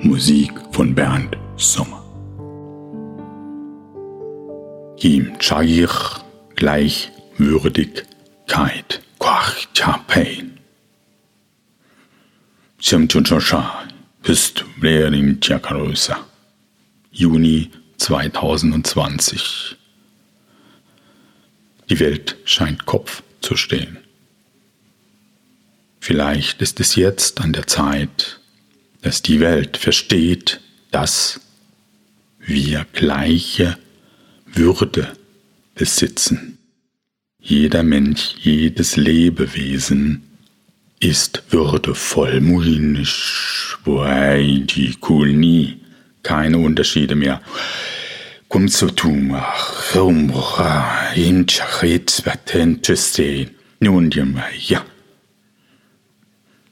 Musik von Bernd Sommer. Kim Chair Gleichwürdigkeit Quach Chapain. Simchunchosha ist Blerin Chakarosa. Juni 2020. Die Welt scheint Kopf zu stehen. Vielleicht ist es jetzt an der Zeit, dass die Welt versteht, dass wir gleiche Würde besitzen. Jeder Mensch, jedes Lebewesen ist würdevoll, kulni, keine Unterschiede mehr. Kumsutuma, Rumbra, Inchachit, Batenteste, nun ja.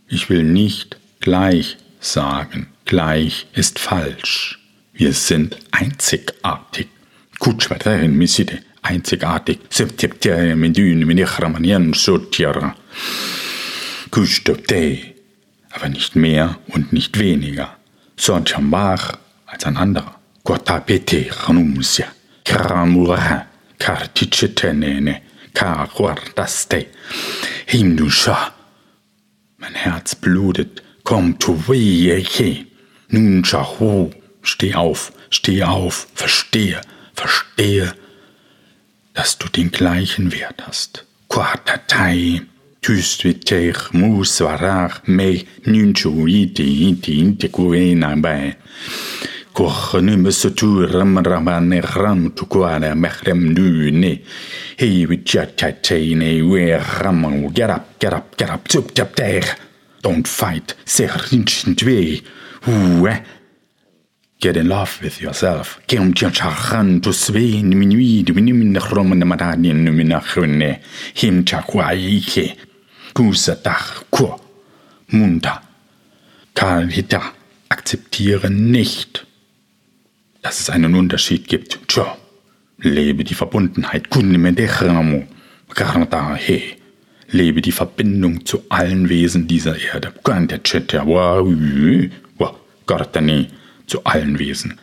Ich will nicht gleich sagen, gleich ist falsch. Wir sind einzigartig. Kutschwaterin miside, einzigartig. Septiptere medyn minichramanien sotjara. Kutschtopte, aber nicht mehr und nicht weniger. Sonchambach als ein anderer. Quatapete ranumsia. Kramura, kartichetenene, karwardaste. Himdusha. Mein Herz blutet. Komm tu wieche. Nun schahu. Steh auf, steh auf, verstehe, verstehe, dass du den gleichen Wert hast. Quatatai. Tüstviter musvarar me nunchu iti iti inte kuena bai. Kochnu mesutu ram ramane ram tukuana mehrem dune. Hey vichatatene we ram get up, get up, get up, tup tap there. Don't fight. Get in love with yourself. Kur. Munda. Kalhita. Akzeptiere nicht, dass es einen Unterschied gibt. Tja, lebe die Verbundenheit. Kunimedechramu. Gardahe. Lebe die Verbindung zu allen Wesen dieser Erde. Gardani zu allen Wesen.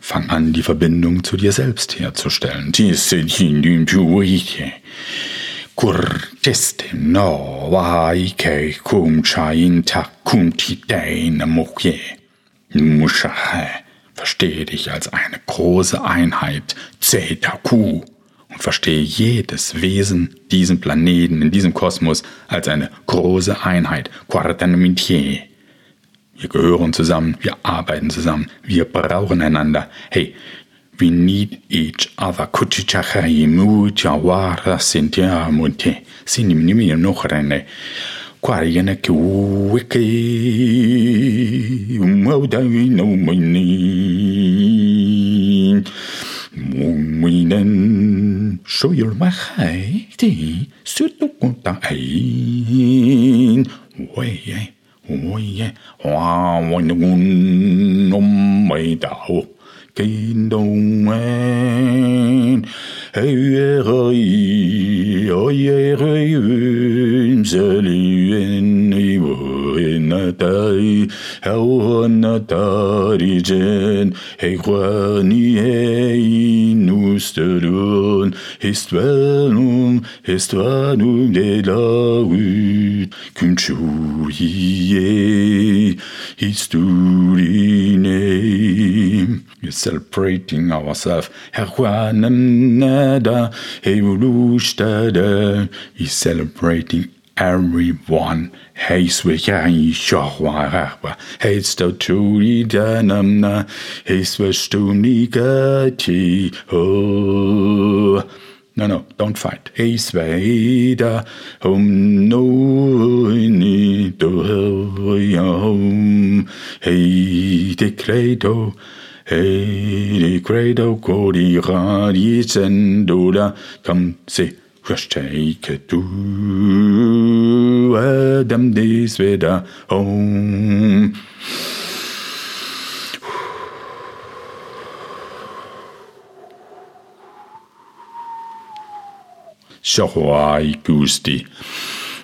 Fang an, die Verbindung zu dir selbst herzustellen. Kurteste no waike kum chainta kum tidein mokye. Mushahe. Verstehe dich als eine große Einheit, Zetaku, und verstehe jedes Wesen, diesen Planeten, in diesem Kosmos, als eine große Einheit, Quartanamitier. Wir gehören zusammen, wir arbeiten zusammen, wir brauchen einander. Hey, We need each other. Kuchichakaimu chawara sintia munte. Sinimnimi nohrene. Kwarigana kiwiki. Maudawi no mini. Muminen. Show your mahaiti. Sutukunta ain. Way, way, way, way, way, way, wa wa way, way, way, Kein domen Heieroi Oyereim oh, Zelien Ivo Natai Hauhanatari Jen? Hequani Heinusterun Histvanum Histvanum de laud Kunchuie Histurine we're celebrating ourselves. He's celebrating everyone. Shahwa hates the truly hates with stunigati oh no no don't fight. Hates vader hum no ni do hum hey the Hej, credo corira dicendula, come se Christike du Adam this veda home. Shohwai gusti.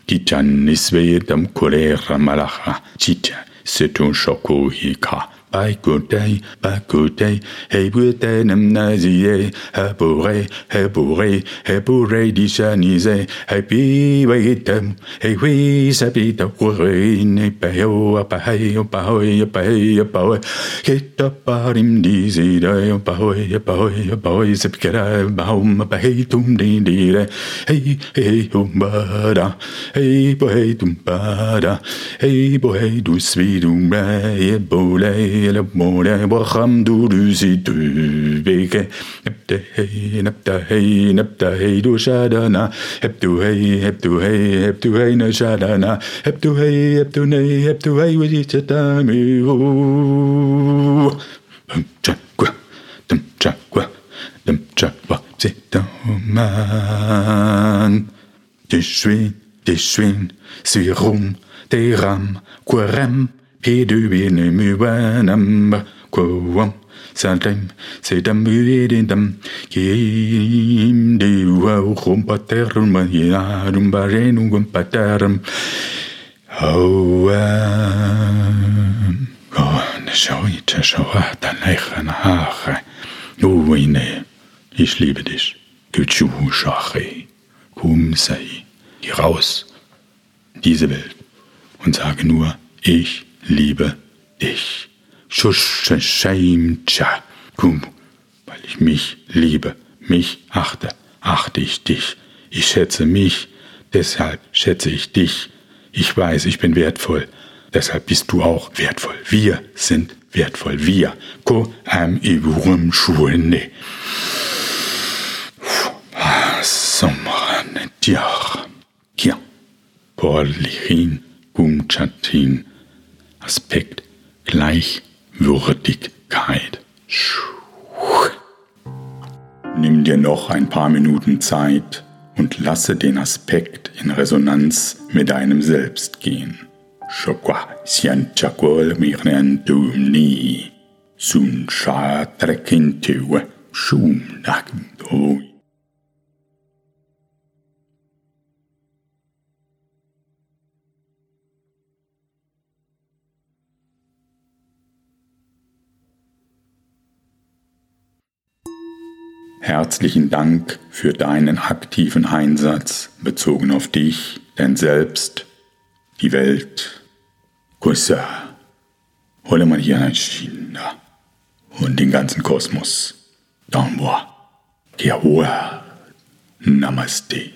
Kitan nisvedam kolera malacha. Chita setun shokuhika. Ai côté, pas hey, hei bute nem nazie, habore, habore, habore dishanise, hei pi waitem, hei hui sapita kure, ne peo, apahei, apahoi, apahei, apahoi, kita parim dizire, apahoi, apahoi, apahoi, sepikera, bahom, apahei tum dindire, Hey, hei, umbada, hei, Hey, tumbada, hei, bohei dusvidum, hei, bolei, hele moeder borgam doe zit u beke. Heb de hei, heb de hei, heb de hei doe shadana. Heb doe hei, heb doe hei, heb doe hei na shadana. Heb doe hei, heb doe nee, heb doe hei we zit het aan me. Dum chakwa, dum chakwa, dum chakwa, zit man. Je suis, je suis, suis rom, te ram, querem. Pedubine müwanam kwam Saltem sedam udidam Kim de wa rumpaterum Yarum barenum gumpaterum Oh, oh, schau ich, schau, dann lächeln, ach, oh, ne, ich liebe dich, Kütschu, Schache, komm, sei, geh raus, diese Welt, und sage nur, ich liebe dich. Kum, weil ich mich liebe, mich achte, achte ich dich. Ich schätze mich, deshalb schätze ich dich. Ich weiß, ich bin wertvoll, deshalb bist du auch wertvoll. Wir sind wertvoll. Wir. Ko am iburum shuene. Somran diach. Kia. Porlichin gumchatin. Aspekt Gleichwürdigkeit. Nimm dir noch ein paar Minuten Zeit und lasse den Aspekt in Resonanz mit deinem Selbst gehen. Shokwa sianchakol mirnentumni. Sun sha trekintewe shum nakdoi. Herzlichen Dank für deinen aktiven Einsatz bezogen auf dich, dein Selbst, die Welt. Kussa, hole mal hier ein China und den ganzen Kosmos. Danwa, Kiahua, Namaste.